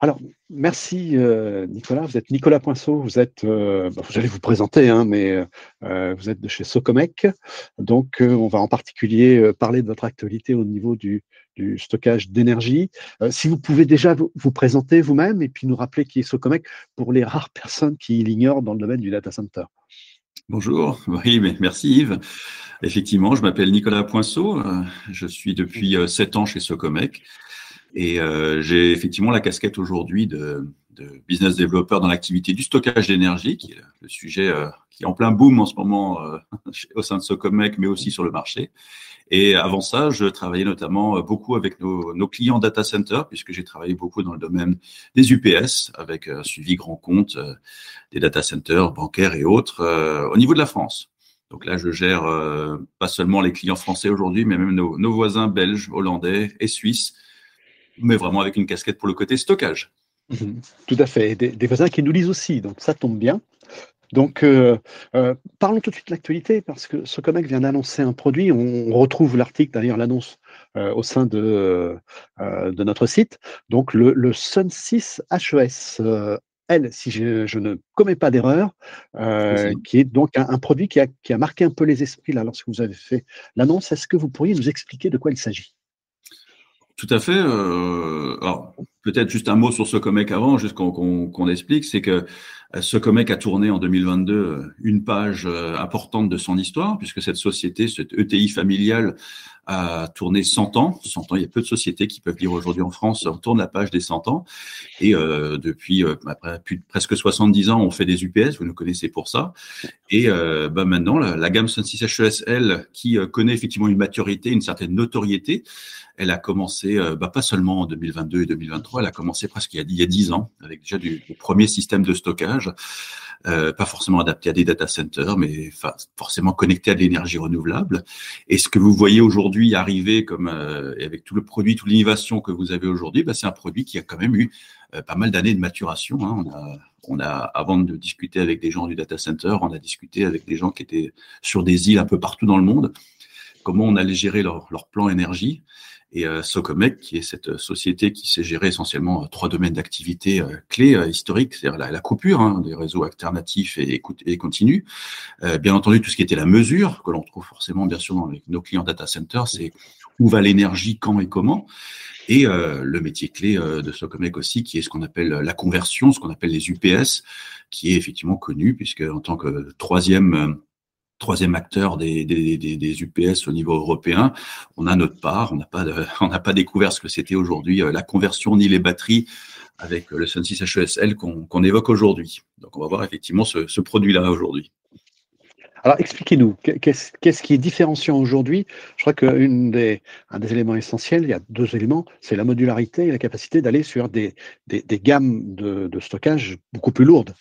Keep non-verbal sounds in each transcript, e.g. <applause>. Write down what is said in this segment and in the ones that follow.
Alors, merci euh, Nicolas. Vous êtes Nicolas Poinceau. Vous êtes, euh, bah, vous allez vous présenter, hein, mais euh, vous êtes de chez Socomec. Donc, on va en particulier parler de votre actualité au niveau du, stockage d'énergie. si vous pouvez déjà vous, présenter vous-même et puis nous rappeler qui est Socomec pour les rares personnes qui l'ignorent dans le domaine du data center. Bonjour, oui, merci Yves. Effectivement, je m'appelle Nicolas Poinceau. Je suis depuis sept ans chez Socomec. Et euh, j'ai effectivement la casquette aujourd'hui de, de, business developer dans l'activité du stockage d'énergie, qui est le sujet euh, qui est en plein boom en ce moment euh, <laughs> au sein de Socomec, mais aussi sur le marché. Et avant ça, je travaillais notamment beaucoup avec nos, nos clients data center, puisque j'ai travaillé beaucoup dans le domaine des UPS, avec un suivi grand compte des data centers bancaires et autres au niveau de la France. Donc là, je gère pas seulement les clients français aujourd'hui, mais même nos, nos voisins belges, hollandais et suisses mais vraiment avec une casquette pour le côté stockage. Mhm. Tout à fait. Des, voisins qui nous lisent aussi, donc ça tombe bien. Donc, euh, euh, parlons tout de suite de l'actualité, parce que Socomec vient d'annoncer un produit. On, retrouve l'article, d'ailleurs, l'annonce euh, au sein de, de notre site. Donc, le, Sun 6 HES. elle, si je, ne commets pas d'erreur, qui est donc un, un produit qui a, qui a, marqué un peu les esprits là lorsque vous avez fait l'annonce. Est-ce que vous pourriez nous expliquer de quoi il s'agit? Tout à fait. Euh, alors, peut-être juste un mot sur ce comic avant, juste qu'on explique, c'est que euh, ce comic a tourné en 2022 euh, une page importante de son histoire, puisque cette société, cette ETI familiale, a tourné 100 ans. 100 ans, il y a peu de sociétés qui peuvent dire aujourd'hui en France, on tourne la page des 100 ans. Et euh, depuis après, plus, presque 70 ans, on fait des UPS, vous nous connaissez pour ça. Et euh, bah maintenant, la, gamme Sun 6 HESL, qui connaît effectivement une maturité, une certaine notoriété, elle a commencé, euh, bah, pas seulement en 2022 et 2023, elle a commencé presque il y a, il y a 10 ans, avec déjà du, premier système de stockage, euh, pas forcément adapté à des data centers, mais forcément connecté à de l'énergie renouvelable. Et ce que vous voyez aujourd'hui arriver, comme euh, avec tout le produit, toute l'innovation que vous avez aujourd'hui, bah, c'est un produit qui a quand même eu euh, pas mal d'années de maturation. Hein. On a on a, avant de discuter avec des gens du data center, on a discuté avec des gens qui étaient sur des îles un peu partout dans le monde, comment on allait gérer leur, leur plan énergie et euh, Socomec, qui est cette société qui sait gérer essentiellement euh, trois domaines d'activité euh, clés euh, historiques, c'est-à-dire la, la, coupure hein, des réseaux alternatifs et, et continus. bien entendu, tout ce qui était la mesure, que l'on trouve forcément bien sûr dans nos clients data centers, c'est où va l'énergie, quand et comment. Et le métier clé de Socomec aussi, qui est ce qu'on appelle la conversion, ce qu'on appelle les UPS, qui est effectivement connu, puisque en tant que troisième troisième acteur des, UPS au niveau européen, on a notre part. <laughs> On n'a pas, découvert ce que c'était aujourd'hui euh, la conversion ni les batteries avec le Sun 6 HESL qu'on évoque aujourd'hui. Donc, on va voir effectivement ce, produit-là aujourd'hui. Alors, expliquez-nous, qu'est-ce qui est différenciant aujourd'hui? Je crois qu'un des, éléments essentiels, il y a deux éléments, c'est la modularité et la capacité d'aller sur des, gammes de stockage beaucoup plus lourdes.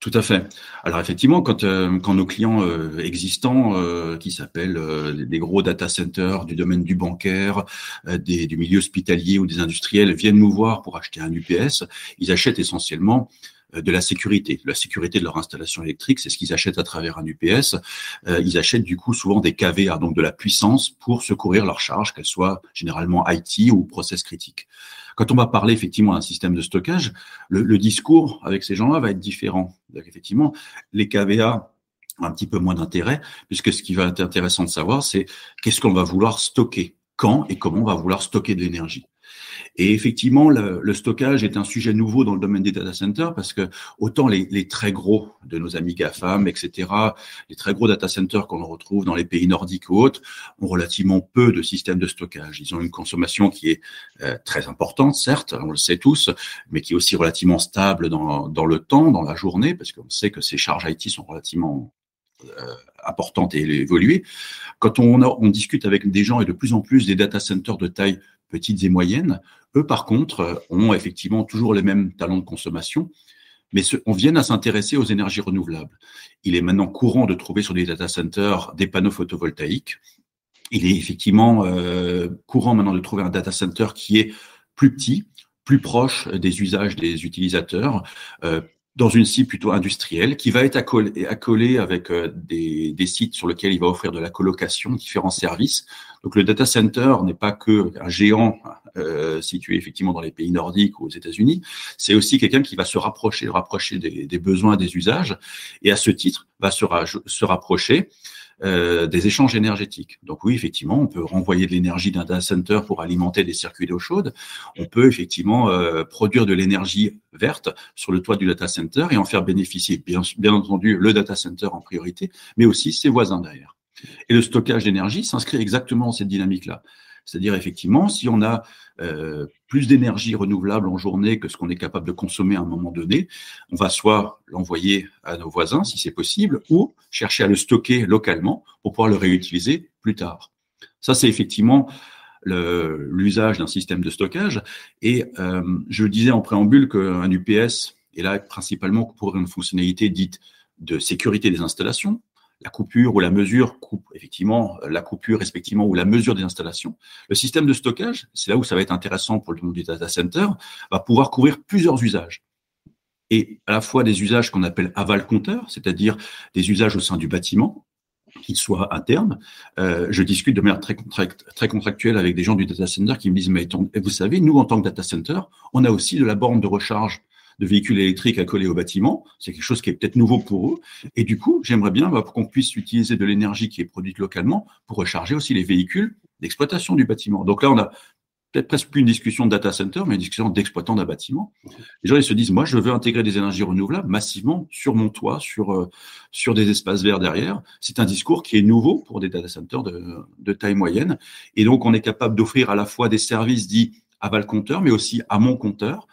Tout à fait. Alors effectivement, quand, euh, nos clients euh, existants, euh, qui s'appellent des gros data centers du domaine du bancaire, du milieu hospitalier ou des industriels, viennent nous voir pour acheter un UPS, ils achètent essentiellement de la sécurité, la sécurité de leur installation électrique, c'est ce qu'ils achètent à travers un UPS. ils achètent du coup souvent des KVA, donc de la puissance pour secourir leur charge, qu'elle soit généralement IT ou process critique. Quand on va parler effectivement d'un système de stockage, le, discours avec ces gens-là va être différent. Effectivement, les KVA ont un petit peu moins d'intérêt, puisque ce qui va être intéressant de savoir, c'est qu'est-ce qu'on va vouloir stocker, quand et comment on va vouloir stocker de l'énergie. Et effectivement, le, stockage est un sujet nouveau dans le domaine des data centers parce que autant les, très gros de nos amis GAFAM, etc., les très gros data centers qu'on retrouve dans les pays nordiques ou autres, ont relativement peu de systèmes de stockage. Ils ont une consommation qui est euh, très importante, certes, on le sait tous, mais qui est aussi relativement stable dans, dans le temps, dans la journée, parce qu'on sait que ces charges IT sont relativement euh, importantes et évoluées. Quand on, on discute avec des gens et de plus en plus des data centers de taille petites et moyennes, eux, par contre, euh, ont effectivement toujours les mêmes talents de consommation, mais on vient à s'intéresser aux énergies renouvelables. Il est maintenant courant de trouver sur des data centers des panneaux photovoltaïques. Il est effectivement euh, courant maintenant de trouver un data center qui est plus petit, plus proche des usages des utilisateurs, dans une cible plutôt industrielle qui va être accolée, avec euh, des, sites sur lesquels il va offrir de la colocation, différents services. Donc le data center n'est pas que un géant euh, situé effectivement dans les pays nordiques ou aux États-Unis, c'est aussi quelqu'un qui va se rapprocher, rapprocher des, besoins, des usages, et à ce titre va se rapprocher euh, des échanges énergétiques. Donc oui, effectivement, on peut renvoyer de l'énergie d'un data center pour alimenter des circuits d'eau chaude. On peut effectivement euh, produire de l'énergie verte sur le toit du data center et en faire bénéficier, bien, bien entendu, le data center en priorité, mais aussi ses voisins derrière. Et le stockage d'énergie s'inscrit exactement dans cette dynamique-là. C'est-à-dire effectivement, si on a euh, plus d'énergie renouvelable en journée que ce qu'on est capable de consommer à un moment donné, on va soit l'envoyer à nos voisins si c'est possible, ou chercher à le stocker localement pour pouvoir le réutiliser plus tard. Ça, c'est effectivement l'usage d'un système de stockage. Et euh, je disais en préambule qu'un UPS est là principalement pour une fonctionnalité dite de sécurité des installations, la coupure ou la mesure coupe effectivement la coupure respectivement ou la mesure des installations. Le système de stockage, c'est là où ça va être intéressant pour le monde du data center, va pouvoir couvrir plusieurs usages. Et à la fois des usages qu'on appelle aval compteur, c'est-à-dire des usages au sein du bâtiment, qu'ils soient internes. Euh, je discute de manière très, très contractuelle avec des gens du data center qui me disent, mais vous savez, nous, en tant que data center, on a aussi de la borne de recharge de véhicules électriques à coller au bâtiment. C'est quelque chose qui est peut-être nouveau pour eux. Et du coup, j'aimerais bien bah, qu'on puisse utiliser de l'énergie qui est produite localement pour recharger aussi les véhicules d'exploitation du bâtiment. Donc là, on a peut-être presque plus une discussion de data center, mais une discussion d'exploitant d'un bâtiment. Les gens, ils se disent, moi, je veux intégrer des énergies renouvelables massivement sur mon toit, sur, euh, sur des espaces verts derrière. C'est un discours qui est nouveau pour des data centers de, de taille moyenne. Et donc, on est capable d'offrir à la fois des services dits aval compteur, mais aussi à mon compteur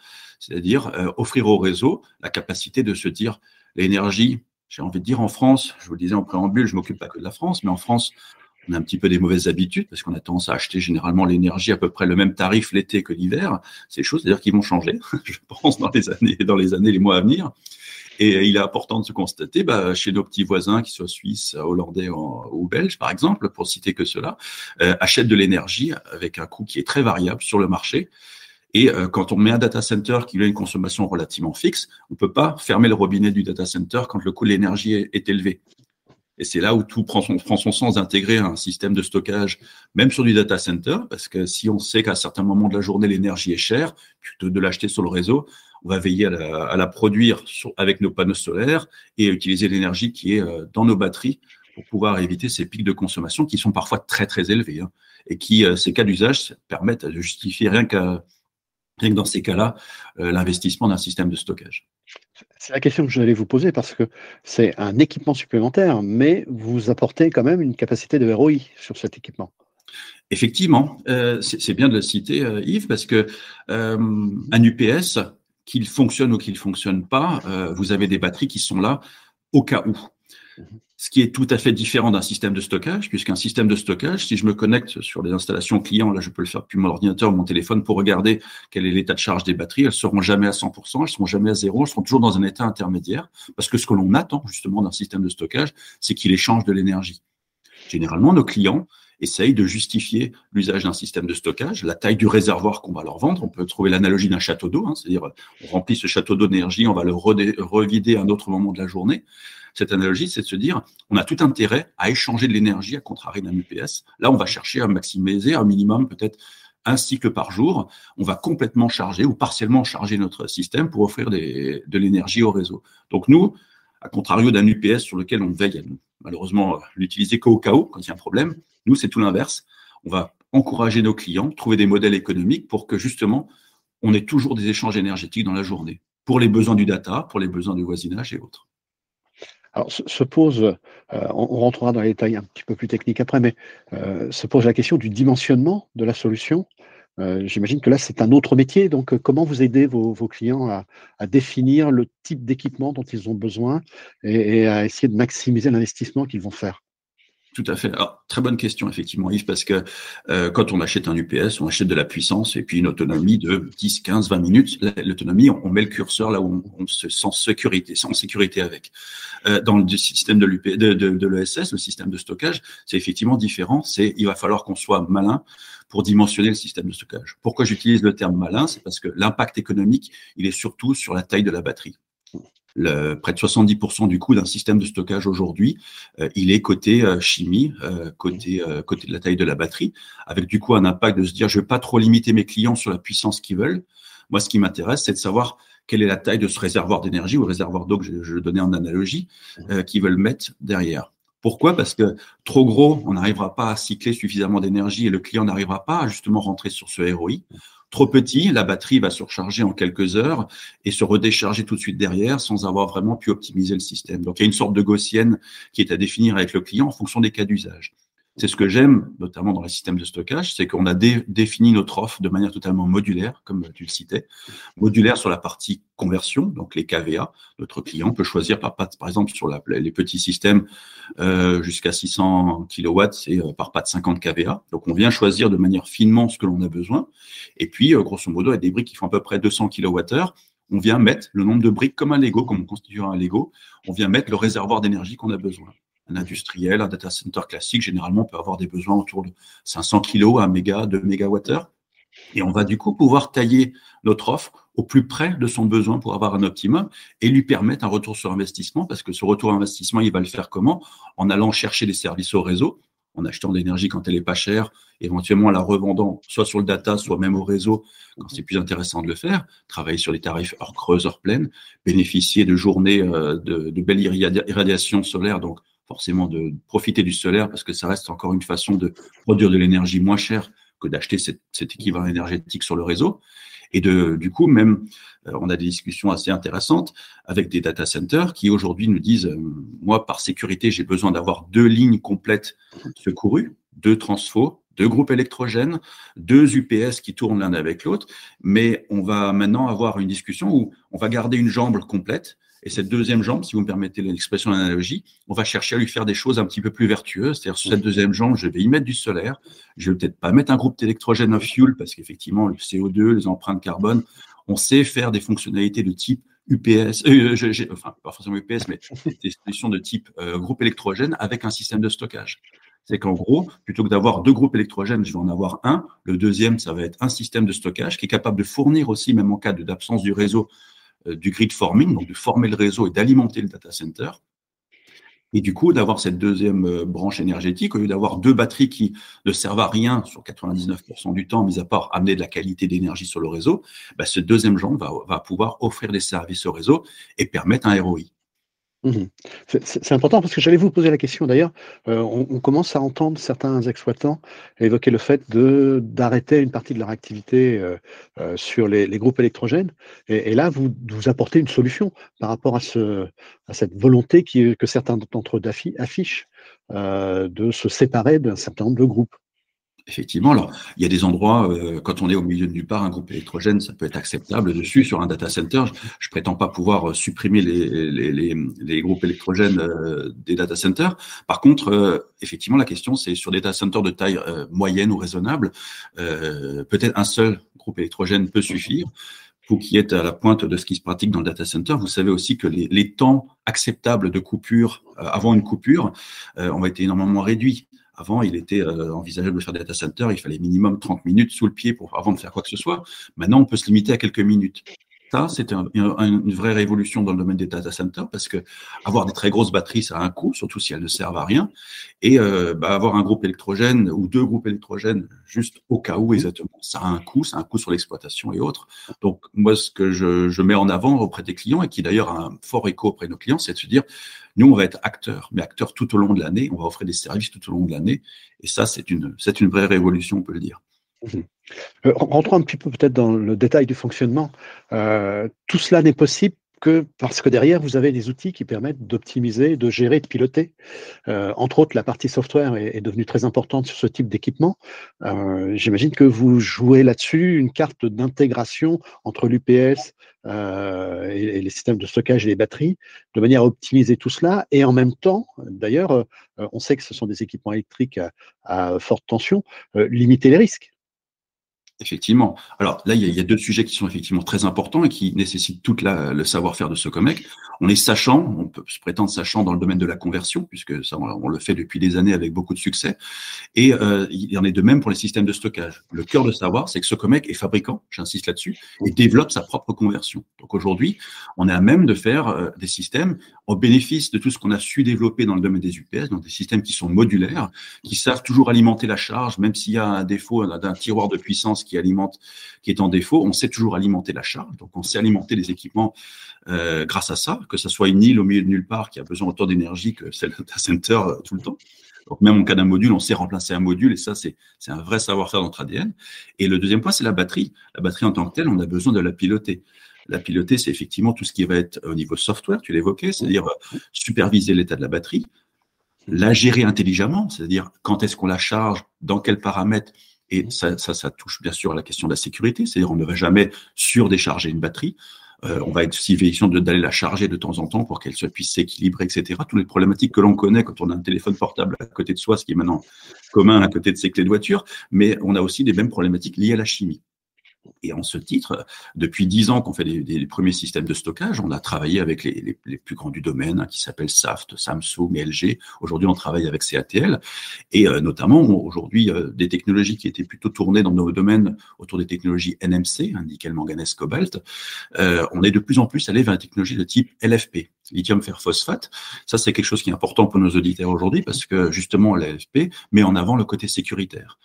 c'est-à-dire euh, offrir au réseau la capacité de se dire l'énergie, j'ai envie de dire en France, je vous le disais en préambule, je m'occupe pas que de la France, mais en France, on a un petit peu des mauvaises habitudes parce qu'on a tendance à acheter généralement l'énergie à peu près le même tarif l'été que l'hiver. Ces choses, c'est-à-dire qu'ils vont changer, <laughs> je pense, dans les années, dans les années, les mois à venir. Et il est important de se constater, bah, chez nos petits voisins, qui soient suisses, hollandais ou belges, par exemple, pour citer que cela, euh, achètent de l'énergie avec un coût qui est très variable sur le marché. Et euh, quand on met un data center qui a une consommation relativement fixe, on ne peut pas fermer le robinet du data center quand le coût de l'énergie est, élevé. Et c'est là où tout prend son, prend son sens d'intégrer un système de stockage, même sur du data center, parce que si on sait qu'à certains moments de la journée, l'énergie est chère, plutôt de l'acheter sur le réseau, on va veiller à la, produire avec nos panneaux solaires et à utiliser l'énergie qui est euh, dans nos batteries pour pouvoir éviter ces pics de consommation qui sont parfois très très élevés hein, et qui, euh, ces cas d'usage, permettent de justifier rien qu'à rien que dans ces cas-là, euh, l'investissement d'un système de stockage. C'est la question que je vais vous poser parce que c'est un équipement supplémentaire, mais vous apportez quand même une capacité de ROI sur cet équipement. Effectivement, euh, c'est bien de le citer, euh, Yves, parce que un UPS, qu'il fonctionne ou qu'il ne fonctionne pas, vous avez des batteries qui sont là au cas où. Ce qui est tout à fait différent d'un système de stockage, puisqu'un système de stockage, si je me connecte sur les installations clients, là je peux le faire depuis mon ordinateur ou mon téléphone pour regarder quel est l'état de charge des batteries, elles seront jamais à 100%, elles seront jamais à zéro, elles seront toujours dans un état intermédiaire, parce que ce que l'on attend justement d'un système de stockage, c'est qu'il échange de l'énergie. Généralement, nos clients essayent de justifier l'usage d'un système de stockage, la taille du réservoir qu'on va leur vendre. On peut trouver l'analogie d'un château d'eau, hein, c'est-à-dire on remplit ce château d'eau d'énergie, on va le revider à un autre moment de la journée. Cette analogie, c'est de se dire, on a tout intérêt à échanger de l'énergie à contrario d'un UPS. Là, on va chercher à maximiser un minimum peut-être un cycle par jour. On va complètement charger ou partiellement charger notre système pour offrir de l'énergie au réseau. Donc nous, à contrario d'un UPS sur lequel on veille à malheureusement l'utiliser qu'au cas où, quand il y a un problème, nous, c'est tout l'inverse. On va encourager nos clients, trouver des modèles économiques pour que justement, on ait toujours des échanges énergétiques dans la journée, pour les besoins du data, pour les besoins du voisinage et autres. Alors, se pose, euh, on, rentrera dans les détails un petit peu plus techniques après, mais euh, se pose la question du dimensionnement de la solution. Euh, j'imagine que là, c'est un autre métier. Donc, comment vous aidez vos, clients à, définir le type d'équipement dont ils ont besoin et à essayer de maximiser l'investissement qu'ils vont faire? Tout à fait. Alors, très bonne question, effectivement, Yves, parce que euh, quand on achète un UPS, on achète de la puissance et puis une autonomie de 10, 15, 20 minutes. L'autonomie, on, met le curseur là où on, se sent sécurité, en sécurité avec. Euh, dans le système de, l'UP, de, de, de l'ESS, le système de stockage, c'est effectivement différent. C'est il va falloir qu'on soit malin pour dimensionner le système de stockage. Pourquoi j'utilise le terme malin? C'est parce que l'impact économique, il est surtout sur la taille de la batterie. Le, près de 70% du coût d'un système de stockage aujourd'hui, euh, il est côté euh, chimie, euh, côté, côté de la taille de la batterie, avec du coup un impact de se dire je vais pas trop limiter mes clients sur la puissance qu'ils veulent. Moi, ce qui m'intéresse, c'est de savoir quelle est la taille de ce réservoir d'énergie ou réservoir d'eau que je, je, donnais en analogie qu'ils veulent mettre derrière. Pourquoi? Parce que trop gros, on n'arrivera pas à cycler suffisamment d'énergie et le client n'arrivera pas à justement rentrer sur ce ROI. Trop petit, la batterie va surcharger en quelques heures et se redécharger tout de suite derrière sans avoir vraiment pu optimiser le système. Donc il y a une sorte de gaussienne qui est à définir avec le client en fonction des cas d'usage. C'est ce que j'aime, notamment dans les systèmes de stockage, c'est qu'on a défini notre offre de manière totalement modulaire, comme tu le citais, modulaire sur la partie conversion, donc les KVA. Notre client peut choisir, par, par exemple, sur les petits systèmes euh, jusqu'à 600 kW, c'est euh, par pas de 50 KVA. Donc, on vient choisir de manière finement ce que l'on a besoin. Et puis, euh, grosso modo, avec des briques qui font à peu près 200 kWh, on vient mettre le nombre de briques comme un Lego, comme on constituera un Lego. On vient mettre le réservoir d'énergie qu'on a besoin un industriel, un data center classique, généralement, peut avoir des besoins autour de 500 kg à méga, 2 mégawattheures. Et on va du coup pouvoir tailler notre offre au plus près de son besoin pour avoir un optimum et lui permettre un retour sur investissement parce que ce retour sur investissement, il va le faire comment? En allant chercher des services au réseau, en achetant de l'énergie quand elle est pas chère, éventuellement en la revendant soit sur le data, soit même au réseau quand c'est plus intéressant de le faire, travailler sur les tarifs heure creuse, heure pleine, bénéficier de journées euh, de, de belle irradiation solaire, donc forcément de profiter du solaire parce que ça reste encore une façon de produire de l'énergie moins chère que d'acheter cet, équivalent énergétique sur le réseau. Et de, du coup, même, euh, on a des discussions assez intéressantes avec des data centers qui aujourd'hui nous disent, euh, moi, par sécurité, j'ai besoin d'avoir deux lignes complètes secourues, deux transfos, deux groupes électrogènes, deux UPS qui tournent l'un avec l'autre, mais on va maintenant avoir une discussion où on va garder une jambe complète et cette deuxième jambe, si vous me permettez l'expression d'analogie, on va chercher à lui faire des choses un petit peu plus vertueuses. C'est-à-dire, sur cette deuxième jambe, je vais y mettre du solaire. Je vais peut-être pas mettre un groupe d'électrogène en fuel parce qu'effectivement, le CO2, les empreintes carbone, on sait faire des fonctionnalités de type UPS, euh, enfin, pas forcément UPS, mais <laughs> des solutions de type euh, groupe électrogène avec un système de stockage. C'est qu'en gros, plutôt que d'avoir deux groupes électrogènes, je vais en avoir un. Le deuxième, ça va être un système de stockage qui est capable de fournir aussi, même en cas d'absence du réseau, du grid forming, donc de former le réseau et d'alimenter le data center. Et du coup, d'avoir cette deuxième euh, branche énergétique, au lieu d'avoir deux batteries qui ne servent à rien sur 99% du temps, mis à part amener de la qualité d'énergie sur le réseau, bah, ce deuxième va, va, pouvoir offrir des services au réseau et permettre un ROI. Mmh c'est important parce que j'allais vous poser la question d'ailleurs. Euh, on, commence à entendre certains exploitants évoquer le fait d'arrêter une partie de leur activité euh, euh, sur les, groupes électrogènes. Et, là, vous, vous apportez une solution par rapport à, ce, à cette volonté que certains d'entre eux affichent de se séparer d'un certain nombre de groupes. Effectivement, alors il y a des endroits, euh, quand on est au milieu de nulle part, un groupe électrogène, ça peut être acceptable dessus sur un data center. Je, prétends pas pouvoir euh, supprimer les, groupes électrogènes euh, des data centers. Par contre, effectivement, la question c'est sur des data centers de taille moyenne ou raisonnable, peut-être un seul groupe électrogène peut suffire. Vous qui êtes à la pointe de ce qui se pratique dans le data center, vous savez aussi que les temps acceptables de coupure avant une coupure ont été énormément réduits. Avant, il était euh, envisageable de faire des data centers, il fallait minimum 30 minutes sous le pied pour, avant de faire quoi que ce soit. Maintenant, on peut se limiter à quelques minutes. C'est une vraie révolution dans le domaine des data centers parce que avoir des très grosses batteries, ça a un coût, surtout si elles ne servent à rien. Et euh, bah, avoir un groupe électrogène ou deux groupes électrogènes juste au cas où, exactement, ça a un coût, ça a un coût sur l'exploitation et autres. Donc, moi, ce que je, mets en avant auprès des clients et qui d'ailleurs a un fort écho auprès de nos clients, c'est de se dire, nous, on va être acteurs, mais acteurs tout au long de l'année, on va offrir des services tout au long de l'année. Et ça, c'est une vraie révolution, on peut le dire. Mmh. Euh, rentrons un petit peu peut-être dans le détail du fonctionnement. Euh, tout cela n'est possible que parce que derrière, vous avez des outils qui permettent d'optimiser, de gérer, de piloter. Euh, entre autres, la partie software est, devenue très importante sur ce type d'équipement. J'imagine que vous jouez là-dessus une carte d'intégration entre l'UPS et, les systèmes de stockage et les batteries, de manière à optimiser tout cela. Et en même temps, d'ailleurs, on sait que ce sont des équipements électriques à forte tension, limiter les risques. Effectivement. Alors là, il y, a, deux sujets qui sont effectivement très importants et qui nécessitent tout le savoir-faire de ce COMEC. On est sachant, on peut se prétendre sachant dans le domaine de la conversion, puisque ça, on, le fait depuis des années avec beaucoup de succès. Et euh, il en est de même pour les systèmes de stockage. Le cœur de savoir, c'est que ce COMEC est fabricant, j'insiste là-dessus, et développe sa propre conversion. Donc aujourd'hui, on est à même de faire euh, des systèmes au bénéfice de tout ce qu'on a su développer dans le domaine des UPS, donc des systèmes qui sont modulaires, qui savent toujours alimenter la charge, même s'il y a un défaut d'un tiroir de puissance qui alimente, qui est en défaut, on sait toujours alimenter la charge. Donc, on sait alimenter les équipements euh, grâce à ça, que ce soit une île au milieu de nulle part qui a besoin autant d'énergie que celle d'un center euh, tout le temps. Donc, même en cas d'un module, on sait remplacer un module et ça, c'est un vrai savoir-faire dans notre ADN. Et le deuxième point, c'est la batterie. La batterie en tant que telle, on a besoin de la piloter. La piloter, c'est effectivement tout ce qui va être au niveau software, tu l'évoquais, c'est-à-dire euh, superviser l'état de la batterie, la gérer intelligemment, c'est-à-dire quand est-ce qu'on la charge, dans quels paramètres, et ça, ça, ça, touche bien sûr à la question de la sécurité, c'est-à-dire on ne va jamais surdécharger une batterie. Euh, on va être aussi vigilant d'aller la charger de temps en temps pour qu'elle puisse s'équilibrer, etc. Toutes les problématiques que l'on connaît quand on a un téléphone portable à côté de soi, ce qui est maintenant commun à côté de ses clés de voiture, mais on a aussi des mêmes problématiques liées à la chimie. Et en ce titre, depuis dix ans qu'on fait des, premiers systèmes de stockage, on a travaillé avec les, plus grands du domaine, hein, qui s'appellent Saft, Samsung LG. Aujourd'hui, on travaille avec CATL. Et euh, notamment, aujourd'hui, euh, des technologies qui étaient plutôt tournées dans nos domaines autour des technologies NMC, hein, nickel, manganèse, cobalt, euh, on est de plus en plus allé vers des technologies de type LFP, lithium fer phosphate. Ça, c'est quelque chose qui est important pour nos auditeurs aujourd'hui parce que justement, l'LFP met en avant le côté sécuritaire.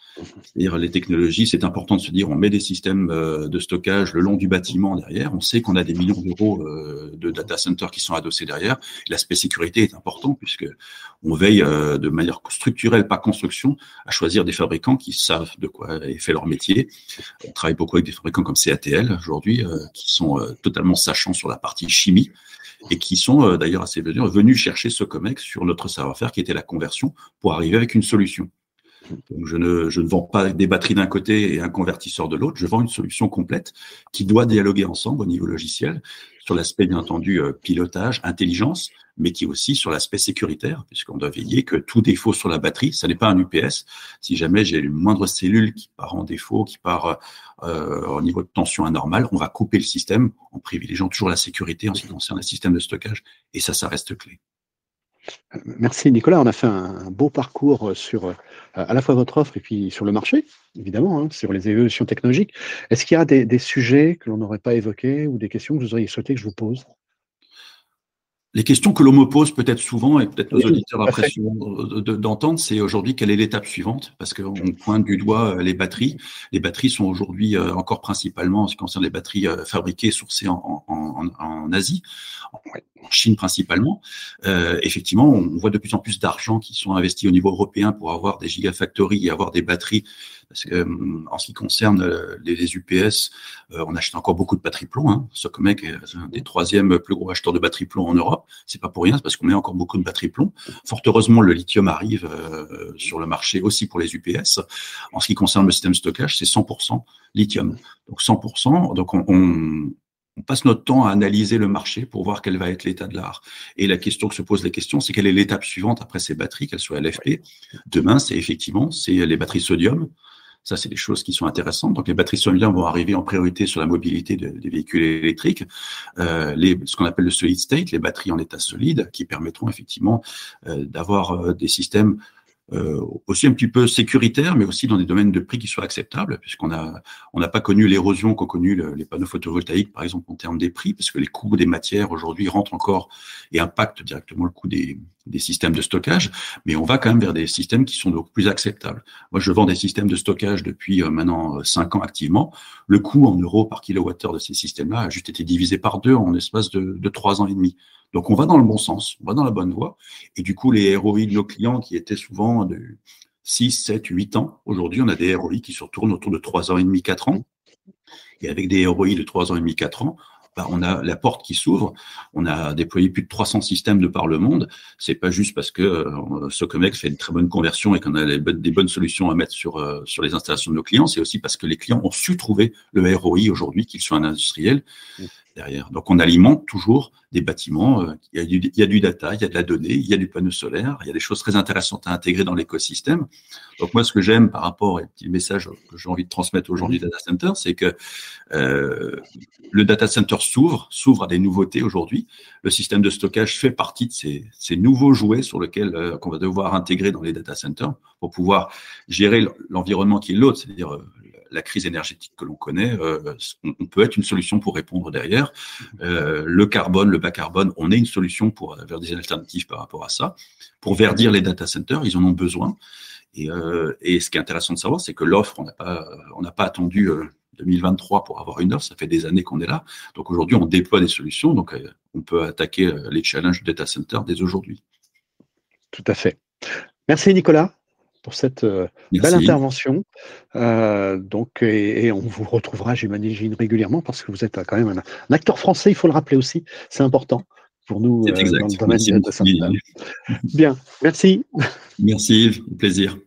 C'est-à-dire les technologies, c'est important de se dire, on met des systèmes euh, de stockage le long du bâtiment derrière. On sait qu'on a des millions d'euros euh, de data centers qui sont adossés derrière. L'aspect sécurité est important puisque on veille euh, de manière structurelle, pas construction, à choisir des fabricants qui savent de quoi est fait leur métier. On travaille beaucoup avec des fabricants comme CATL aujourd'hui, qui sont totalement sachants sur la partie chimie et qui sont d'ailleurs assez venus chercher ce COMEX sur notre savoir-faire qui était la conversion pour arriver avec une solution. Donc je ne, je ne vends pas des batteries d'un côté et un convertisseur de l'autre, je vends une solution complète qui doit dialoguer ensemble au niveau logiciel sur l'aspect bien entendu euh, pilotage, intelligence, mais qui est aussi sur l'aspect sécuritaire, puisqu'on doit veiller que tout défaut sur la batterie, ça n'est pas un UPS. Si jamais j'ai une moindre cellule qui part en défaut, qui part euh, au niveau de tension anormale, on va couper le système en privilégiant toujours la sécurité en ce qui concerne le système de stockage, et ça, ça reste clé. Merci Nicolas, on a fait un, beau parcours sur euh, à la fois votre offre et puis sur le marché, évidemment, hein, sur les évolutions technologiques. Est-ce qu'il y a des, sujets que l'on n'aurait pas évoqués ou des questions que vous auriez souhaité que je vous pose? Les questions que l'on me pose peut-être souvent, et peut-être nos auditeurs apprécient d'entendre, c'est aujourd'hui quelle est l'étape suivante? Parce qu'on pointe du doigt euh, les batteries. Les batteries sont aujourd'hui euh, encore principalement, en ce qui concerne les batteries fabriquées, sourcées en, en Asie en Chine principalement, euh, effectivement, on voit de plus en plus d'argent qui sont investis au niveau européen pour avoir des gigafactories et avoir des batteries. Parce que, euh, en ce qui concerne euh, les, UPS, on achète encore beaucoup de batteries plomb. Hein. Est un des troisièmes plus gros acheteurs de batteries plomb en Europe. C'est pas pour rien, c'est parce qu'on met encore beaucoup de batteries plomb. Fort heureusement, le lithium arrive sur le marché aussi pour les UPS. En ce qui concerne le système stockage, c'est 100% lithium. Donc 100%. Donc on, on on passe notre temps à analyser le marché pour voir quel va être l'état de l'art. Et la question que se pose la question, c'est quelle est l'étape suivante après ces batteries, qu'elles soient LFP. Demain, c'est effectivement, c'est les batteries sodium. Ça, c'est des choses qui sont intéressantes. Donc, les batteries sodium vont arriver en priorité sur la mobilité des véhicules électriques. Euh, ce qu'on appelle le solid state, les batteries en état solide, qui permettront effectivement euh, d'avoir euh, des systèmes euh, aussi un petit peu sécuritaire, mais aussi dans des domaines de prix qui soient acceptables, puisqu'on a on n'a pas connu l'érosion qu'ont connu les panneaux photovoltaïques, par exemple en termes des prix, parce que les coûts des matières aujourd'hui rentrent encore et impactent directement le coût des, des systèmes de stockage, mais on va quand même vers des systèmes qui sont donc plus acceptables. Moi, je vends des systèmes de stockage depuis euh, maintenant euh, cinq ans activement. Le coût en euros par kilowattheure de ces systèmes-là a juste été divisé par deux en espace de trois ans et demi. Donc on va dans le bon sens, on va dans la bonne voie. Et du coup, les ROI de nos clients qui étaient souvent de 6, 7, 8 ans, aujourd'hui on a des ROI qui se retournent autour de 3 ans et demi, 4 ans. Et avec des ROI de 3 ans et demi, 4 ans, bah, on a la porte qui s'ouvre. On a déployé plus de 300 systèmes de par le monde. C'est pas juste parce que euh, Socomex fait une très bonne conversion et qu'on a des bonnes solutions à mettre sur euh, sur les installations de nos clients. C'est aussi parce que les clients ont su trouver le ROI aujourd'hui, qu'ils soient un industriel, derrière. Donc on alimente toujours des bâtiments, euh, il, y a du, il y a du data, il y a de la donnée, il y a du panneau solaire, il y a des choses très intéressantes à intégrer dans l'écosystème. Donc moi ce que j'aime par rapport, et petit message que j'ai envie de transmettre aujourd'hui data center, c'est que euh, le data center s'ouvre, s'ouvre à des nouveautés aujourd'hui. Le système de stockage fait partie de ces, ces nouveaux jouets sur lesquels euh, qu'on va devoir intégrer dans les data centers pour pouvoir gérer l'environnement qui est l'autre, c'est-à-dire euh, la crise énergétique que l'on connaît, euh, on peut être une solution pour répondre derrière. Euh, le carbone, le bas carbone, on est une solution pour vers des alternatives par rapport à ça. Pour verdir les data centers, ils en ont besoin. Et, euh, ce qui est intéressant de savoir, c'est que l'offre, on n'a pas, pas attendu 2023 pour avoir une offre. Ça fait des années qu'on est là. Donc aujourd'hui, on déploie des solutions. Donc on peut attaquer les challenges du data center dès aujourd'hui. Tout à fait. Merci Nicolas pour cette euh, belle intervention. Euh, donc, et, on vous retrouvera, j'imagine, régulièrement parce que vous êtes quand même un, acteur français, il faut le rappeler aussi, c'est important pour nous euh, dans le domaine Bien, merci. Merci. Yves, plaisir.